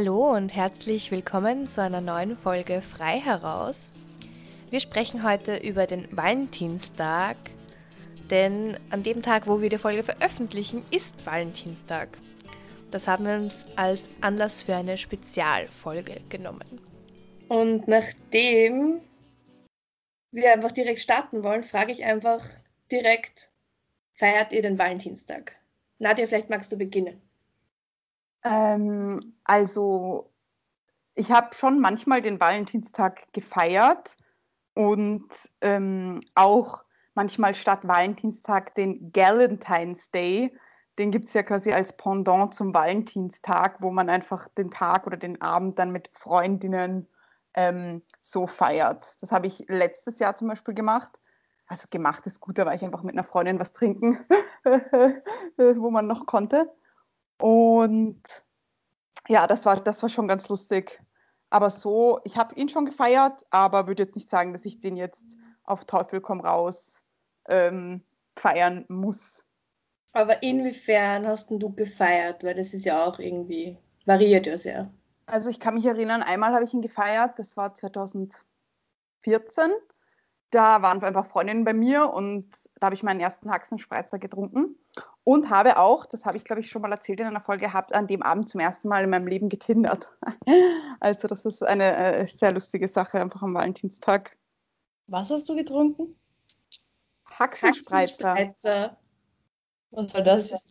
Hallo und herzlich willkommen zu einer neuen Folge Frei heraus. Wir sprechen heute über den Valentinstag, denn an dem Tag, wo wir die Folge veröffentlichen, ist Valentinstag. Das haben wir uns als Anlass für eine Spezialfolge genommen. Und nachdem wir einfach direkt starten wollen, frage ich einfach direkt, feiert ihr den Valentinstag? Nadja, vielleicht magst du beginnen. Ähm, also, ich habe schon manchmal den Valentinstag gefeiert und ähm, auch manchmal statt Valentinstag den Galentine's Day. Den gibt es ja quasi als Pendant zum Valentinstag, wo man einfach den Tag oder den Abend dann mit Freundinnen ähm, so feiert. Das habe ich letztes Jahr zum Beispiel gemacht. Also gemacht ist gut, da war ich einfach mit einer Freundin was trinken, wo man noch konnte. Und ja, das war, das war schon ganz lustig. Aber so, ich habe ihn schon gefeiert, aber würde jetzt nicht sagen, dass ich den jetzt auf Teufel komm raus ähm, feiern muss. Aber inwiefern hast du gefeiert? Weil das ist ja auch irgendwie, variiert ja sehr. Also ich kann mich erinnern, einmal habe ich ihn gefeiert, das war 2014. Da waren einfach Freundinnen bei mir und da habe ich meinen ersten Haxenspreizer getrunken und habe auch, das habe ich glaube ich schon mal erzählt in einer Folge gehabt, an dem Abend zum ersten Mal in meinem Leben getindert. Also das ist eine äh, sehr lustige Sache einfach am Valentinstag. Was hast du getrunken? Haxenspreizer. Haxenspreizer. Was war das?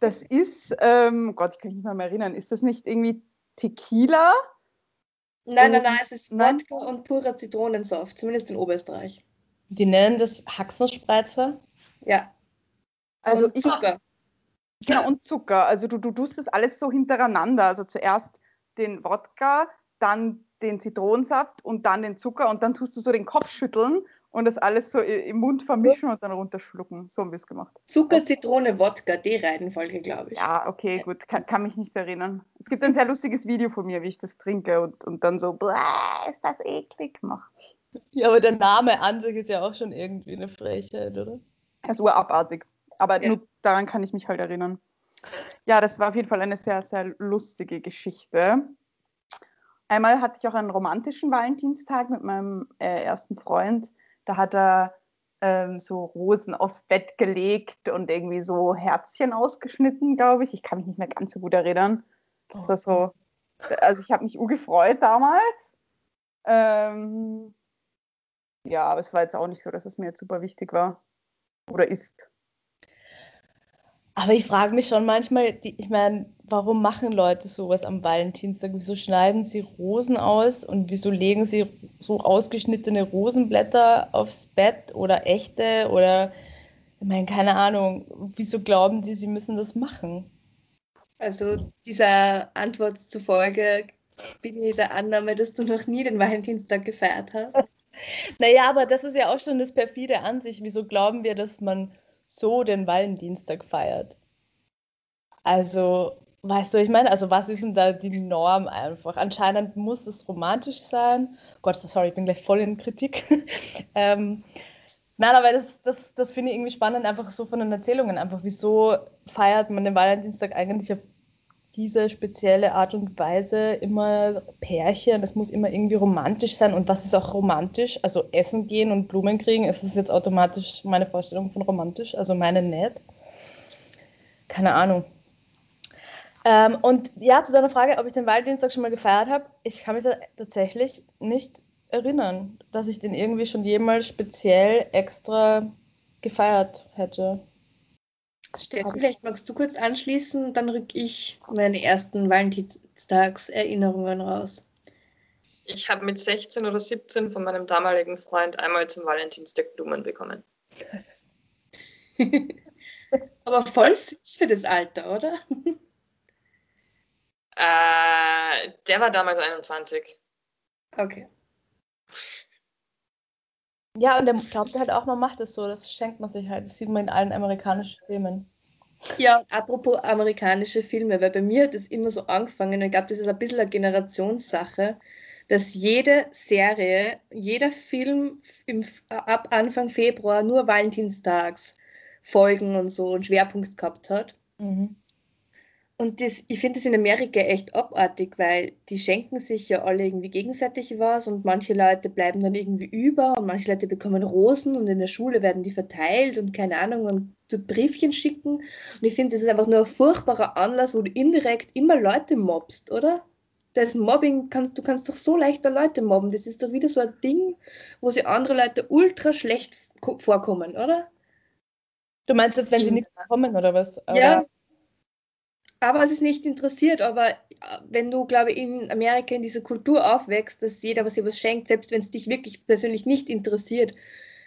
Das ist, ähm, Gott, ich kann mich nicht mehr erinnern, ist das nicht irgendwie Tequila? Nein, nein, nein, es ist Wodka und purer Zitronensaft, zumindest in Oberösterreich. Die nennen das Haxenspreizer? Ja. Also und Zucker. Ich, genau, und Zucker. Also du, du tust das alles so hintereinander. Also zuerst den Wodka, dann den Zitronensaft und dann den Zucker und dann tust du so den Kopf schütteln und das alles so im Mund vermischen und dann runterschlucken. So haben wir es gemacht. Zucker, Zitrone, Wodka, die Reihenfolge, glaube ich. Ja, okay, gut, kann, kann, mich nicht erinnern. Es gibt ein sehr lustiges Video von mir, wie ich das trinke und, und dann so, ist das eklig mache. Ja, aber der Name an sich ist ja auch schon irgendwie eine Frechheit, oder? Das ist urabartig. Aber ja. nur daran kann ich mich halt erinnern. Ja, das war auf jeden Fall eine sehr, sehr lustige Geschichte. Einmal hatte ich auch einen romantischen Valentinstag mit meinem äh, ersten Freund. Da hat er ähm, so Rosen aufs Bett gelegt und irgendwie so Herzchen ausgeschnitten, glaube ich. Ich kann mich nicht mehr ganz so gut erinnern. Das war so, also ich habe mich gefreut damals. Ähm, ja, aber es war jetzt auch nicht so, dass es mir jetzt super wichtig war oder ist. Aber ich frage mich schon manchmal, die, ich meine, warum machen Leute sowas am Valentinstag? Wieso schneiden sie Rosen aus und wieso legen sie so ausgeschnittene Rosenblätter aufs Bett oder echte oder, ich meine, keine Ahnung, wieso glauben sie, sie müssen das machen? Also dieser Antwort zufolge bin ich der Annahme, dass du noch nie den Valentinstag gefeiert hast. naja, aber das ist ja auch schon das perfide an sich. Wieso glauben wir, dass man so den Valentinstag feiert. Also, weißt du, ich meine, also was ist denn da die Norm einfach? Anscheinend muss es romantisch sein. Gott, sorry, ich bin gleich voll in Kritik. ähm, nein, aber das, das, das finde ich irgendwie spannend, einfach so von den Erzählungen. Einfach, wieso feiert man den Valentinstag eigentlich auf diese spezielle Art und Weise immer Pärchen, das muss immer irgendwie romantisch sein. Und was ist auch romantisch? Also essen gehen und Blumen kriegen, ist das jetzt automatisch meine Vorstellung von romantisch? Also meine nicht. Keine Ahnung. Ähm, und ja, zu deiner Frage, ob ich den Valentinstag schon mal gefeiert habe, ich kann mich tatsächlich nicht erinnern, dass ich den irgendwie schon jemals speziell extra gefeiert hätte. Steffi, vielleicht magst du kurz anschließen, dann rück ich meine ersten Valentinstagserinnerungen raus. Ich habe mit 16 oder 17 von meinem damaligen Freund einmal zum Valentinstag Blumen bekommen. Aber voll süß für das Alter, oder? Äh, der war damals 21. Okay. Ja, und der glaubt halt auch, man macht es so, das schenkt man sich halt. Das sieht man in allen amerikanischen Filmen. Ja, apropos amerikanische Filme, weil bei mir hat es immer so angefangen, ich glaube, das ist ein bisschen eine Generationssache, dass jede Serie, jeder Film im, ab Anfang Februar nur Valentinstags Folgen und so einen Schwerpunkt gehabt hat. Mhm. Und das, ich finde das in Amerika echt abartig, weil die schenken sich ja alle irgendwie gegenseitig was und manche Leute bleiben dann irgendwie über und manche Leute bekommen Rosen und in der Schule werden die verteilt und keine Ahnung, man tut Briefchen schicken. Und ich finde, das ist einfach nur ein furchtbarer Anlass, wo du indirekt immer Leute mobst, oder? Das Mobbing, kannst, du kannst doch so leichter Leute mobben. Das ist doch wieder so ein Ding, wo sie andere Leute ultra schlecht vorkommen, oder? Du meinst jetzt, wenn sie nicht kommen oder was? Oder? Ja, aber es ist nicht interessiert. Aber äh, wenn du, glaube ich, in Amerika in dieser Kultur aufwächst, dass jeder was dir was schenkt, selbst wenn es dich wirklich persönlich nicht interessiert,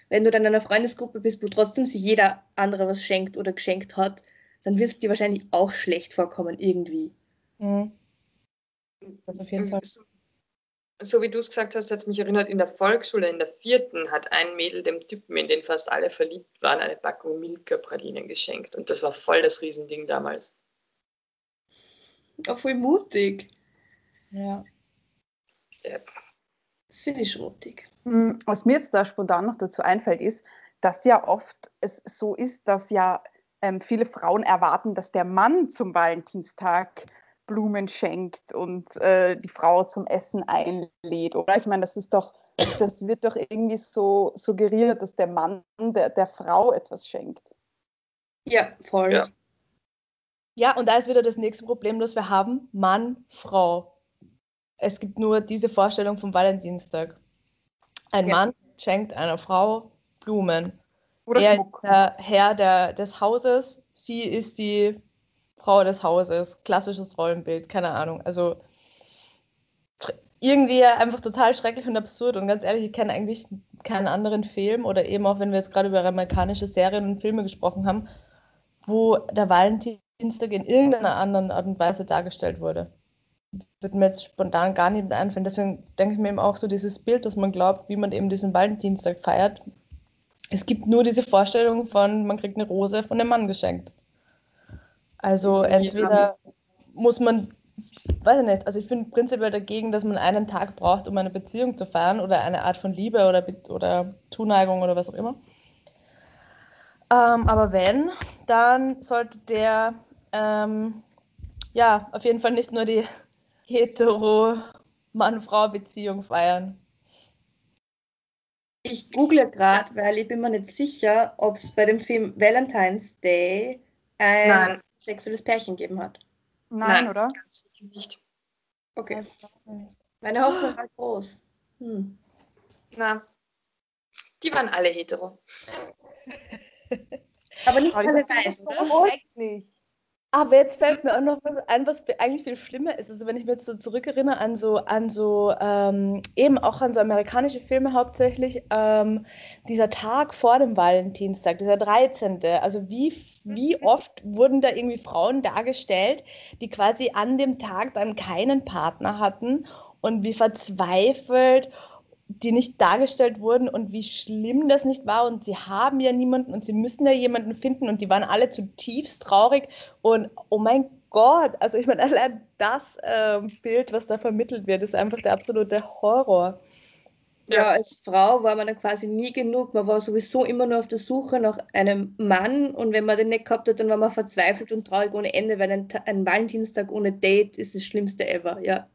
wenn du dann in einer Freundesgruppe bist, wo trotzdem sich jeder andere was schenkt oder geschenkt hat, dann wird es dir wahrscheinlich auch schlecht vorkommen, irgendwie. Mhm. Das auf jeden Fall. So wie du es gesagt hast, hat es mich erinnert, in der Volksschule, in der vierten, hat ein Mädel dem Typen, in den fast alle verliebt waren, eine Packung Milka-Pralinen geschenkt. Und das war voll das Riesending damals. Auch voll mutig. Ja. ja. Das finde ich mutig. Hm, was mir jetzt da spontan noch dazu einfällt, ist, dass ja oft es so ist, dass ja ähm, viele Frauen erwarten, dass der Mann zum Valentinstag Blumen schenkt und äh, die Frau zum Essen einlädt, oder? Ich meine, das ist doch, das wird doch irgendwie so suggeriert, dass der Mann der, der Frau etwas schenkt. Ja, voll. Ja. Ja, und da ist wieder das nächste Problem, das wir haben: Mann, Frau. Es gibt nur diese Vorstellung vom Valentinstag. Ein ja. Mann schenkt einer Frau Blumen. Oder er Schmuck. ist der Herr der, des Hauses, sie ist die Frau des Hauses. Klassisches Rollenbild, keine Ahnung. Also irgendwie einfach total schrecklich und absurd. Und ganz ehrlich, ich kenne eigentlich keinen anderen Film oder eben auch, wenn wir jetzt gerade über amerikanische Serien und Filme gesprochen haben, wo der Valentin Dienstag in irgendeiner anderen Art und Weise dargestellt wurde. Wird mir jetzt spontan gar nicht einfallen. Deswegen denke ich mir eben auch so dieses Bild, dass man glaubt, wie man eben diesen Valentinstag feiert. Es gibt nur diese Vorstellung von, man kriegt eine Rose von dem Mann geschenkt. Also entweder muss man, weiß ich nicht, also ich bin prinzipiell dagegen, dass man einen Tag braucht, um eine Beziehung zu feiern oder eine Art von Liebe oder, oder Zuneigung oder was auch immer. Ähm, aber wenn, dann sollte der ähm, ja, auf jeden Fall nicht nur die hetero-Mann-Frau-Beziehung feiern. Ich google gerade, weil ich bin mir nicht sicher, ob es bei dem Film Valentine's Day ein Nein. sexuelles Pärchen gegeben hat. Nein, Nein oder? Ganz sicher nicht. Okay. Meine Hoffnung war groß. Hm. Na, die waren alle hetero. Aber nicht alle weiß, oder? Nicht. Aber jetzt fällt mir auch noch ein, was eigentlich viel schlimmer ist. Also wenn ich mir jetzt so zurückerinnere an so, an so ähm, eben auch an so amerikanische Filme hauptsächlich, ähm, dieser Tag vor dem Valentinstag, dieser 13. Also wie, wie mhm. oft wurden da irgendwie Frauen dargestellt, die quasi an dem Tag dann keinen Partner hatten und wie verzweifelt die nicht dargestellt wurden und wie schlimm das nicht war. Und sie haben ja niemanden und sie müssen ja jemanden finden und die waren alle zutiefst traurig. Und oh mein Gott, also ich meine, allein das äh, Bild, was da vermittelt wird, ist einfach der absolute Horror. Ja, als Frau war man dann quasi nie genug. Man war sowieso immer nur auf der Suche nach einem Mann und wenn man den nicht gehabt hat, dann war man verzweifelt und traurig ohne Ende, weil ein, ein Valentinstag ohne Date ist das Schlimmste ever, ja.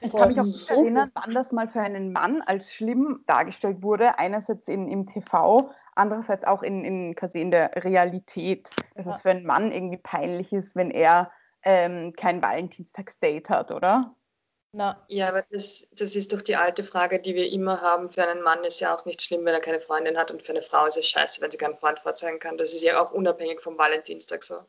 Ich kann mich auch nicht erinnern, wann das mal für einen Mann als schlimm dargestellt wurde. Einerseits in, im TV, andererseits auch in, in, quasi in der Realität. Dass ja. es für einen Mann irgendwie peinlich ist, wenn er ähm, kein Valentinstagsdate hat, oder? Na. Ja, aber das, das ist doch die alte Frage, die wir immer haben. Für einen Mann ist ja auch nicht schlimm, wenn er keine Freundin hat und für eine Frau ist es scheiße, wenn sie keinen Freund vorzeigen kann. Das ist ja auch unabhängig vom Valentinstag so.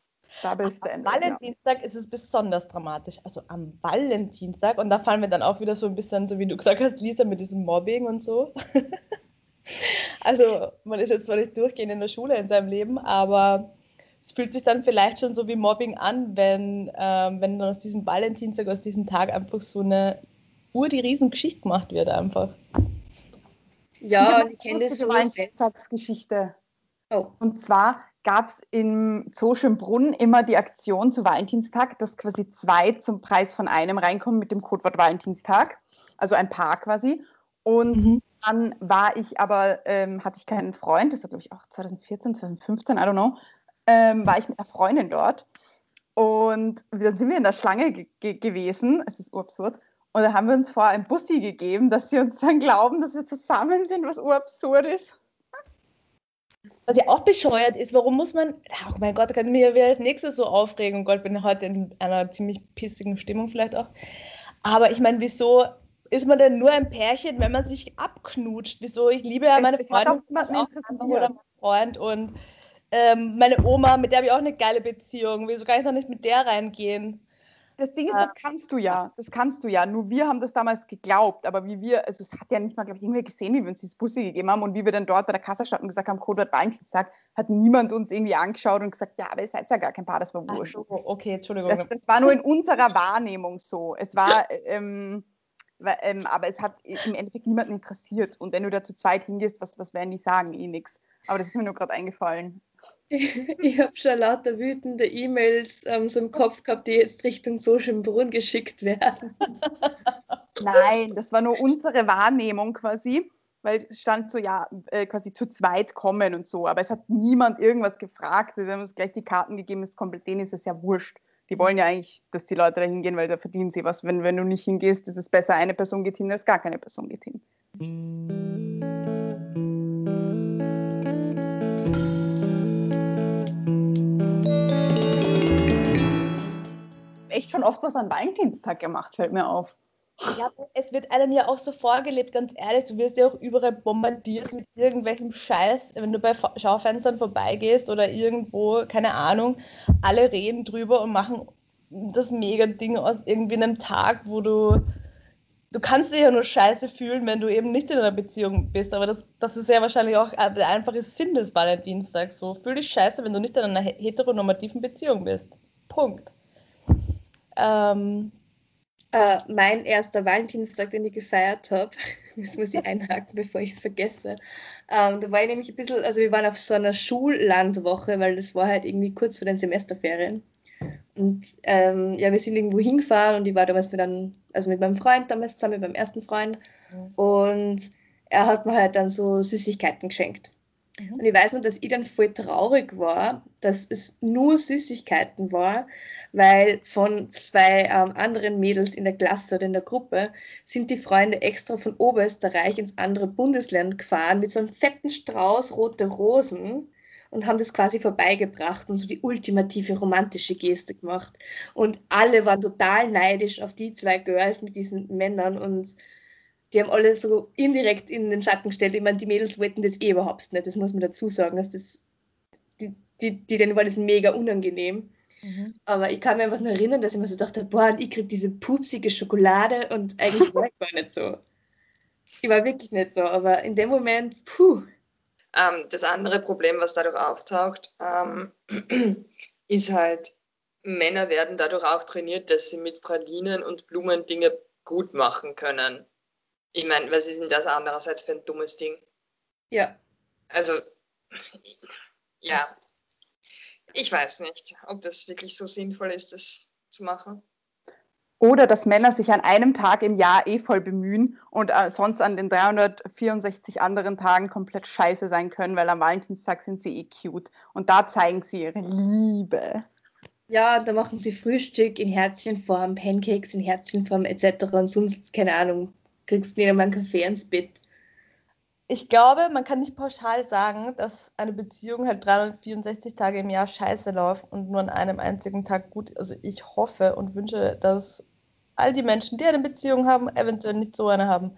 Double Am Valentinstag ist es besonders dramatisch. Also am Valentinstag, und da fallen wir dann auch wieder so ein bisschen, so wie du gesagt hast, Lisa, mit diesem Mobbing und so. also man ist jetzt zwar nicht durchgehend in der Schule in seinem Leben, aber es fühlt sich dann vielleicht schon so wie Mobbing an, wenn, ähm, wenn dann aus diesem Valentinstag, aus diesem Tag einfach so eine Ur die Riesengeschichte gemacht wird einfach. Ja, ich kenne das schon selbst. Geschichte. Oh. Und zwar gab es im Zoo Schönbrunn immer die Aktion zu Valentinstag, dass quasi zwei zum Preis von einem reinkommen mit dem Codewort Valentinstag, also ein Paar quasi. Und mhm. dann war ich aber, ähm, hatte ich keinen Freund, das war glaube ich auch 2014, 2015, I don't know, ähm, war ich mit einer Freundin dort. Und dann sind wir in der Schlange ge ge gewesen. Es ist urabsurd. Und dann haben wir uns vor ein Bussi gegeben, dass sie uns dann glauben, dass wir zusammen sind, was urabsurd ist. Was ja auch bescheuert ist, warum muss man, oh mein Gott, da kann ich mich als nächstes so aufregen. Oh Gott, bin heute in einer ziemlich pissigen Stimmung vielleicht auch. Aber ich meine, wieso ist man denn nur ein Pärchen, wenn man sich abknutscht? Wieso? Ich liebe ja meine Freundin oder meinen Freund und ähm, meine Oma, mit der habe ich auch eine geile Beziehung. Wieso kann ich doch nicht mit der reingehen? Das Ding ist, das kannst du ja. Das kannst du ja. Nur wir haben das damals geglaubt. Aber wie wir, also es hat ja nicht mal, glaube ich, irgendwer gesehen, wie wir uns dieses Bussi gegeben haben. Und wie wir dann dort bei der Kasse standen und gesagt haben, Codewort Valentinstag, hat niemand uns irgendwie angeschaut und gesagt, ja, aber ihr seid ja gar kein Paar, das war wurscht. So, okay, Entschuldigung. Das, das, war nur in unserer Wahrnehmung so. Es war, ähm, ähm, aber es hat im Endeffekt niemanden interessiert. Und wenn du da zu zweit hingehst, was, was werden die sagen? Eh nichts. Aber das ist mir nur gerade eingefallen. Ich habe schon lauter wütende E-Mails ähm, so im Kopf gehabt, die jetzt Richtung Soschenbrunn geschickt werden. Nein, das war nur unsere Wahrnehmung quasi, weil es stand so, ja, äh, quasi zu zweit kommen und so, aber es hat niemand irgendwas gefragt. Sie haben uns gleich die Karten gegeben, ist komplett, denen ist es ja wurscht. Die wollen ja eigentlich, dass die Leute da hingehen, weil da verdienen sie was. Wenn, wenn du nicht hingehst, ist es besser, eine Person geht hin, als gar keine Person geht hin. Schon oft was an Valentinstag gemacht, fällt mir auf. Ja, es wird einem ja auch so vorgelebt, ganz ehrlich. Du wirst ja auch überall bombardiert mit irgendwelchem Scheiß, wenn du bei Schaufenstern vorbeigehst oder irgendwo, keine Ahnung, alle reden drüber und machen das Mega-Ding aus irgendwie einem Tag, wo du. Du kannst dich ja nur scheiße fühlen, wenn du eben nicht in einer Beziehung bist. Aber das, das ist ja wahrscheinlich auch der einfache Sinn des Valentinstags. So, fühl dich scheiße, wenn du nicht in einer heteronormativen Beziehung bist. Punkt. Ähm, äh, mein erster Valentinstag, den ich gefeiert habe, das muss ich einhaken, bevor ich es vergesse. Ähm, da war ich nämlich ein bisschen, also wir waren auf so einer Schullandwoche, weil das war halt irgendwie kurz vor den Semesterferien. Und ähm, ja, wir sind irgendwo hingefahren und ich war damals mit einem, also mit meinem Freund damals zusammen, mit meinem ersten Freund. Und er hat mir halt dann so Süßigkeiten geschenkt. Mhm. Und ich weiß noch, dass ich dann voll traurig war, dass es nur Süßigkeiten war, weil von zwei ähm, anderen Mädels in der Klasse oder in der Gruppe sind die Freunde extra von Oberösterreich ins andere Bundesland gefahren mit so einem fetten Strauß rote Rosen und haben das quasi vorbeigebracht und so die ultimative romantische Geste gemacht. Und alle waren total neidisch auf die zwei Girls mit diesen Männern und die haben alle so indirekt in den Schatten gestellt. Ich meine, die Mädels wollten das eh überhaupt nicht, das muss man dazu sagen. Dass das, die, die, die denen war das mega unangenehm. Mhm. Aber ich kann mir einfach nur erinnern, dass ich mir so dachte, boah, und ich krieg diese pupsige Schokolade und eigentlich war ich gar nicht so. Ich war wirklich nicht so, aber in dem Moment, puh. Ähm, das andere Problem, was dadurch auftaucht, ähm, ist halt, Männer werden dadurch auch trainiert, dass sie mit Pralinen und Blumen Dinge gut machen können. Ich meine, was ist denn das andererseits für ein dummes Ding? Ja. Also, ja. Ich weiß nicht, ob das wirklich so sinnvoll ist, das zu machen. Oder dass Männer sich an einem Tag im Jahr eh voll bemühen und äh, sonst an den 364 anderen Tagen komplett scheiße sein können, weil am Valentinstag sind sie eh cute. Und da zeigen sie ihre Liebe. Ja, da machen sie Frühstück in Herzchenform, Pancakes in Herzchenform etc. Und sonst, keine Ahnung, kriegst nicht einmal einen Kaffee ins Bett. Ich glaube, man kann nicht pauschal sagen, dass eine Beziehung halt 364 Tage im Jahr scheiße läuft und nur an einem einzigen Tag gut. Also ich hoffe und wünsche, dass all die Menschen, die eine Beziehung haben, eventuell nicht so eine haben.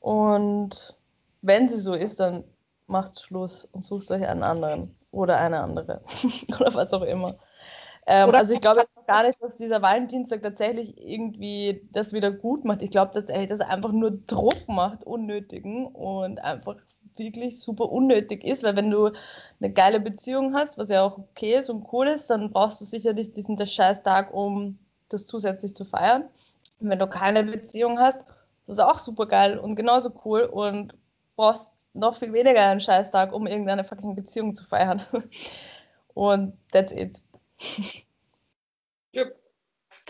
Und wenn sie so ist, dann macht Schluss und sucht euch einen anderen oder eine andere oder was auch immer. Ähm, also ich glaube jetzt gar nicht, dass dieser Valentinstag tatsächlich irgendwie das wieder gut macht. Ich glaube tatsächlich, dass er einfach nur Druck macht, unnötigen und einfach wirklich super unnötig ist, weil wenn du eine geile Beziehung hast, was ja auch okay ist und cool ist, dann brauchst du sicherlich diesen Scheißtag, um das zusätzlich zu feiern. Und wenn du keine Beziehung hast, das ist auch super geil und genauso cool und brauchst noch viel weniger einen Scheißtag, um irgendeine fucking Beziehung zu feiern. Und that's it. Ja,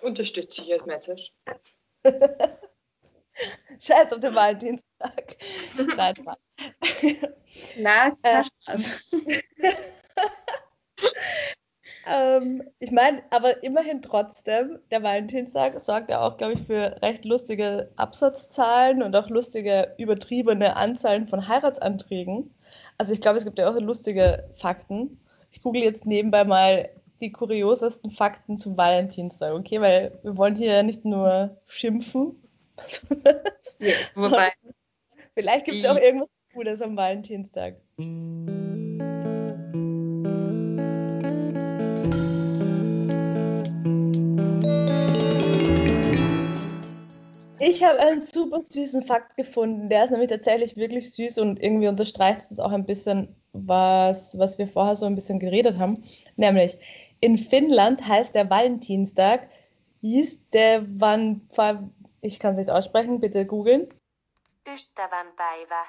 unterstütze ich als Message. Scheiß auf den Valentinstag. Nein, Mann. Na, äh, Spaß. ähm, ich meine, aber immerhin trotzdem, der Valentinstag sorgt ja auch, glaube ich, für recht lustige Absatzzahlen und auch lustige, übertriebene Anzahlen von Heiratsanträgen. Also ich glaube, es gibt ja auch lustige Fakten. Ich google jetzt nebenbei mal die kuriosesten Fakten zum Valentinstag, okay? Weil wir wollen hier nicht nur schimpfen. yes, wobei. Vielleicht gibt es auch irgendwas Cooles am Valentinstag. Ich habe einen super süßen Fakt gefunden. Der ist nämlich tatsächlich wirklich süß und irgendwie unterstreicht es auch ein bisschen, was, was wir vorher so ein bisschen geredet haben. Nämlich, in Finnland heißt der Valentinstag, hieß der wann, ich kann es nicht aussprechen, bitte googeln. Ystävänpäivä.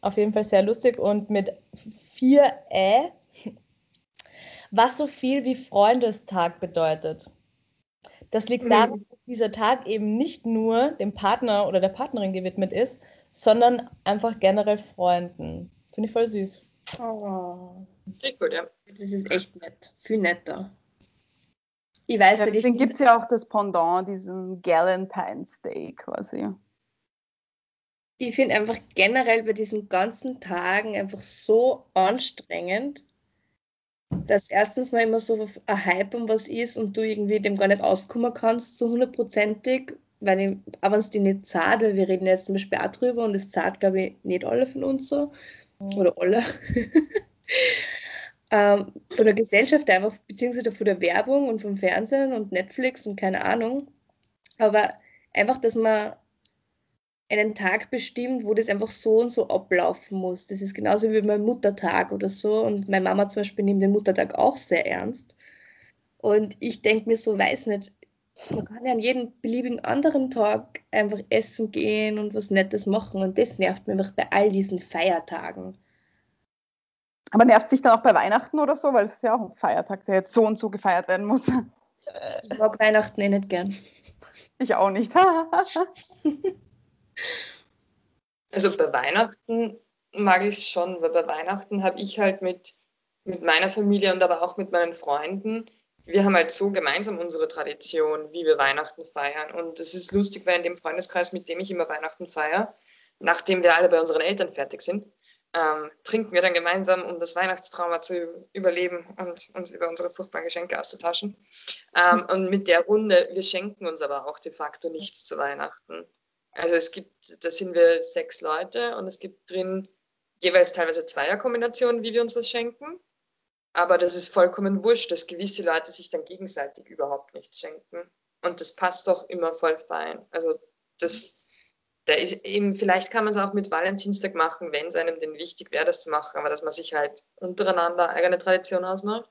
Auf jeden Fall sehr lustig und mit vier Ä, was so viel wie Freundestag bedeutet. Das liegt daran, dass dieser Tag eben nicht nur dem Partner oder der Partnerin gewidmet ist, sondern einfach generell Freunden. Finde ich voll süß. Oh. Richtig gut, ja. Das ist echt nett. Viel netter. Ich weiß Ja, nicht, deswegen gibt es ja auch das Pendant, diesen Galentine's Day quasi. ich finde einfach generell bei diesen ganzen Tagen einfach so anstrengend, dass erstens mal immer so ein Hype um was ist und du irgendwie dem gar nicht auskommen kannst, so hundertprozentig, weil ich, auch wenn es die nicht zahlt, weil wir reden jetzt zum Beispiel auch drüber und es zahlt, glaube ich, nicht alle von uns so. Oder alle. ähm, von der Gesellschaft einfach, beziehungsweise von der Werbung und vom Fernsehen und Netflix und keine Ahnung. Aber einfach, dass man einen Tag bestimmt, wo das einfach so und so ablaufen muss. Das ist genauso wie beim Muttertag oder so. Und meine Mama zum Beispiel nimmt den Muttertag auch sehr ernst. Und ich denke mir so, weiß nicht, man kann ja an jedem beliebigen anderen Tag einfach essen gehen und was Nettes machen. Und das nervt mich einfach bei all diesen Feiertagen. Aber nervt sich dann auch bei Weihnachten oder so, weil es ist ja auch ein Feiertag, der jetzt so und so gefeiert werden muss. Ich mag Weihnachten eh nicht gern. Ich auch nicht. Also bei Weihnachten mag ich es schon, weil bei Weihnachten habe ich halt mit, mit meiner Familie und aber auch mit meinen Freunden, wir haben halt so gemeinsam unsere Tradition, wie wir Weihnachten feiern. Und es ist lustig, weil in dem Freundeskreis, mit dem ich immer Weihnachten feiere, nachdem wir alle bei unseren Eltern fertig sind, ähm, trinken wir dann gemeinsam, um das Weihnachtstrauma zu überleben und uns über unsere furchtbaren Geschenke auszutauschen. Ähm, und mit der Runde, wir schenken uns aber auch de facto nichts zu Weihnachten. Also es gibt, da sind wir sechs Leute und es gibt drin jeweils teilweise Zweierkombinationen, wie wir uns was schenken. Aber das ist vollkommen wurscht, dass gewisse Leute sich dann gegenseitig überhaupt nichts schenken. Und das passt doch immer voll fein. Also das, da ist eben, vielleicht kann man es auch mit Valentinstag machen, wenn es einem denn wichtig wäre, das zu machen, aber dass man sich halt untereinander eigene Tradition ausmacht.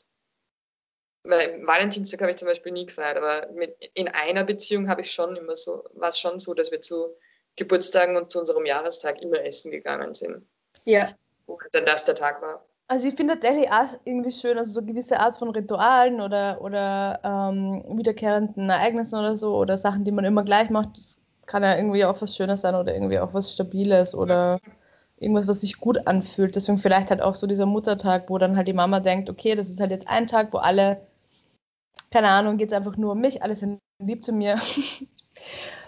Weil Valentinstag habe ich zum Beispiel nie gefeiert, aber mit, in einer Beziehung habe ich schon immer so, war es schon so, dass wir zu Geburtstagen und zu unserem Jahrestag immer essen gegangen sind. Ja, Wo halt dann das der Tag war. Also ich finde tatsächlich auch irgendwie schön, also so gewisse Art von Ritualen oder, oder ähm, wiederkehrenden Ereignissen oder so oder Sachen, die man immer gleich macht, das kann ja irgendwie auch was Schönes sein oder irgendwie auch was Stabiles oder irgendwas, was sich gut anfühlt. Deswegen vielleicht halt auch so dieser Muttertag, wo dann halt die Mama denkt, okay, das ist halt jetzt ein Tag, wo alle, keine Ahnung, geht es einfach nur um mich, alle sind lieb zu mir.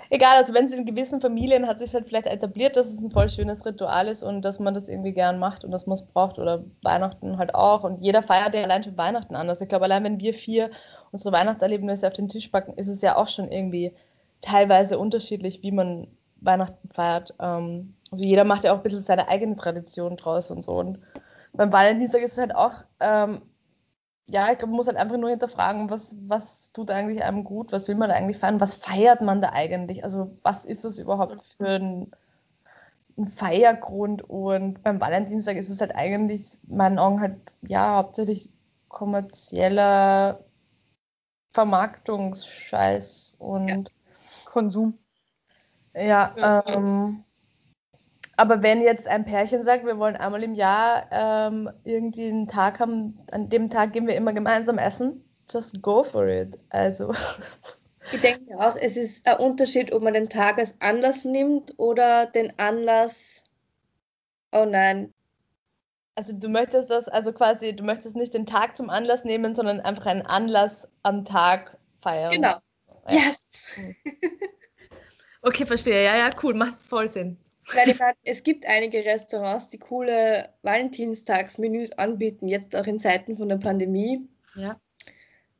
Egal, also wenn es in gewissen Familien hat sich halt vielleicht etabliert, dass es ein voll schönes Ritual ist und dass man das irgendwie gern macht und dass man es braucht oder Weihnachten halt auch und jeder feiert ja allein schon Weihnachten anders. Ich glaube, allein wenn wir vier unsere Weihnachtserlebnisse auf den Tisch packen, ist es ja auch schon irgendwie teilweise unterschiedlich, wie man Weihnachten feiert. Ähm, also jeder macht ja auch ein bisschen seine eigene Tradition draus und so. Und beim Valentinstag ist es halt auch, ähm, ja, ich glaube, man muss halt einfach nur hinterfragen, was, was tut eigentlich einem gut, was will man da eigentlich feiern, was feiert man da eigentlich? Also was ist das überhaupt für ein, ein Feiergrund? Und beim Valentinstag ist es halt eigentlich, in meinen Augen halt, ja, hauptsächlich kommerzieller Vermarktungsscheiß und Konsum. ja, Ja. ähm, aber wenn jetzt ein Pärchen sagt, wir wollen einmal im Jahr ähm, irgendwie einen Tag haben, an dem Tag gehen wir immer gemeinsam essen, just go for it. Also, ich denke auch, es ist ein Unterschied, ob man den Tag als Anlass nimmt oder den Anlass, oh nein, Also du möchtest das, also quasi, du möchtest nicht den Tag zum Anlass nehmen, sondern einfach einen Anlass am Tag feiern. Genau. Yes. Okay, verstehe. Ja, ja, cool, macht voll Sinn. Weil ich meine, es gibt einige Restaurants, die coole Valentinstagsmenüs anbieten, jetzt auch in Zeiten von der Pandemie. Ja.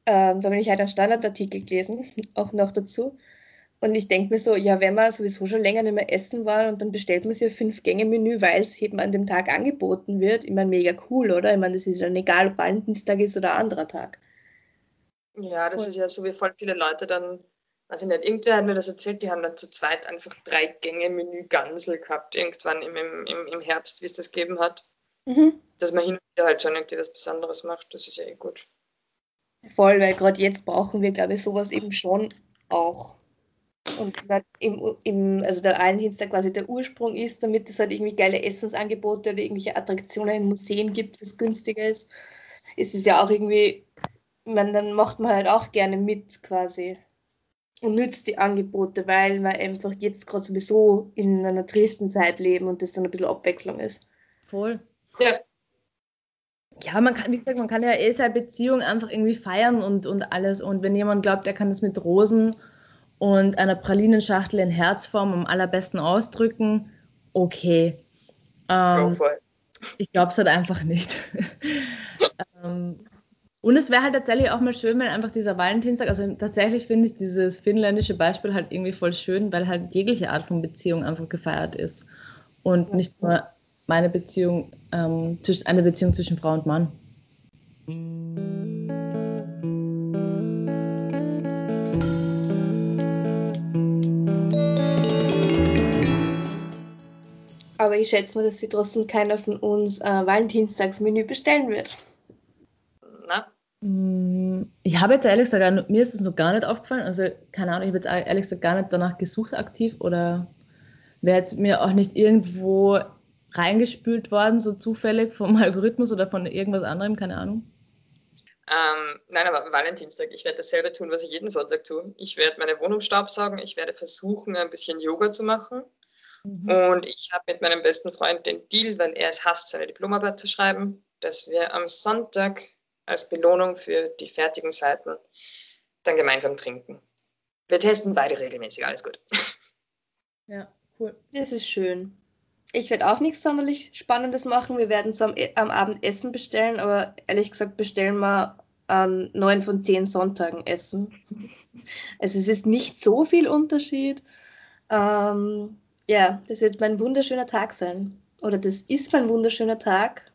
Ähm, da habe ich halt einen Standardartikel gelesen, auch noch dazu. Und ich denke mir so, ja, wenn man sowieso schon länger nicht mehr essen war und dann bestellt man sich ein Fünf-Gänge-Menü, weil es eben an dem Tag angeboten wird, ich meine, mega cool, oder? Ich meine, das ist dann egal, ob Valentinstag ist oder ein anderer Tag. Ja, das ist ja so, wie voll viele Leute dann, ich nicht, irgendwer hat mir das erzählt, die haben dann zu zweit einfach drei Gänge-Menü Gansel gehabt, irgendwann im, im, im Herbst, wie es das gegeben hat. Mhm. Dass man hin und wieder halt schon irgendwie was Besonderes macht, das ist ja eh gut. Voll, weil gerade jetzt brauchen wir, glaube ich, sowas eben schon auch. Und im, im, also der Valentinstag quasi der Ursprung ist, damit es halt irgendwie geile Essensangebote oder irgendwelche Attraktionen in Museen gibt, was günstiger ist, ist es ja auch irgendwie, man, dann macht man halt auch gerne mit quasi und nützt die Angebote, weil wir einfach jetzt gerade sowieso in einer tristen Zeit leben und das dann ein bisschen Abwechslung ist. Voll. Ja. Ja, man kann, wie gesagt, man kann ja eh seine Beziehung einfach irgendwie feiern und, und alles. Und wenn jemand glaubt, er kann das mit Rosen und einer Pralinenschachtel in Herzform am allerbesten ausdrücken, okay. Ähm, ich glaube es halt einfach nicht. ähm, und es wäre halt tatsächlich auch mal schön, wenn einfach dieser Valentinstag, also tatsächlich finde ich dieses finnländische Beispiel halt irgendwie voll schön, weil halt jegliche Art von Beziehung einfach gefeiert ist. Und nicht nur meine Beziehung, ähm, eine Beziehung zwischen Frau und Mann. Aber ich schätze mal, dass sie trotzdem keiner von uns äh, Valentinstagsmenü bestellen wird. Mm, Ich habe jetzt ehrlich gesagt, mir ist es noch gar nicht aufgefallen, also keine Ahnung, ich habe jetzt ehrlich gesagt gar nicht danach gesucht aktiv oder wäre jetzt mir auch nicht irgendwo reingespült worden, so zufällig vom Algorithmus oder von irgendwas anderem, keine Ahnung. Ähm, nein, aber Valentinstag, ich werde dasselbe tun, was ich jeden Sonntag tue. Ich werde meine Wohnung staubsaugen, ich werde versuchen, ein bisschen Yoga zu machen. Und ich habe mit meinem besten Freund den Deal, weil er es hasst, seine Diplomarbeit zu schreiben, dass wir am Sonntag als Belohnung für die fertigen Seiten dann gemeinsam trinken. Wir testen beide regelmäßig, alles gut. Ja, cool. Das ist schön. Ich werde auch nichts sonderlich Spannendes machen. Wir werden es am, am Abend Essen bestellen, aber ehrlich gesagt bestellen wir an neun von zehn Sonntagen Essen. Also es ist nicht so viel Unterschied. Ähm, ja, das wird mein wunderschöner Tag sein. Oder das ist mein wunderschöner Tag,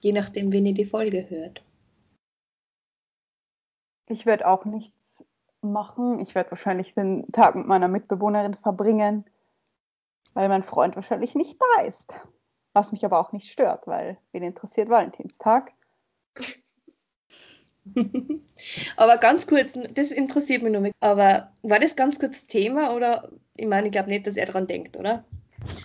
je nachdem, wen ihr die Folge hört. Ich werde auch nichts machen. Ich werde wahrscheinlich den Tag mit meiner Mitbewohnerin verbringen, weil mein Freund wahrscheinlich nicht da ist. Was mich aber auch nicht stört, weil wen interessiert Valentinstag? Aber ganz kurz, das interessiert mich nur. mit- Aber war das ganz kurz Thema oder? Ich meine, ich glaube nicht, dass er daran denkt, oder?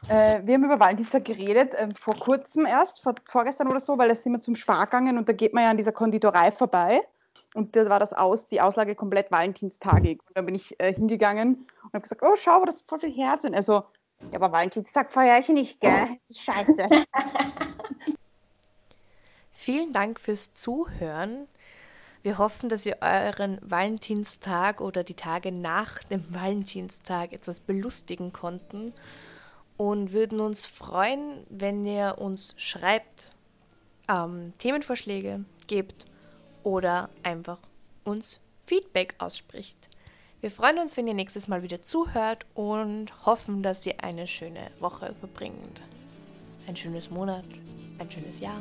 Äh, wir haben über Valentinstag geredet, ähm, vor kurzem erst, vor, vorgestern oder so, weil da sind wir zum Spar gegangen und da geht man ja an dieser Konditorei vorbei. Und da war das aus, die Auslage komplett valentinstagig. Und dann bin ich äh, hingegangen und habe gesagt, oh, schau, das ist voll viel Herz. Und er so, ja, aber Valentinstag feiere ich nicht, gell? Das ist scheiße. Vielen Dank fürs Zuhören. Wir hoffen, dass ihr euren Valentinstag oder die Tage nach dem Valentinstag etwas belustigen konnten und würden uns freuen, wenn ihr uns schreibt, ähm, Themenvorschläge gebt oder einfach uns Feedback ausspricht. Wir freuen uns, wenn ihr nächstes Mal wieder zuhört und hoffen, dass ihr eine schöne Woche verbringt. Ein schönes Monat, ein schönes Jahr.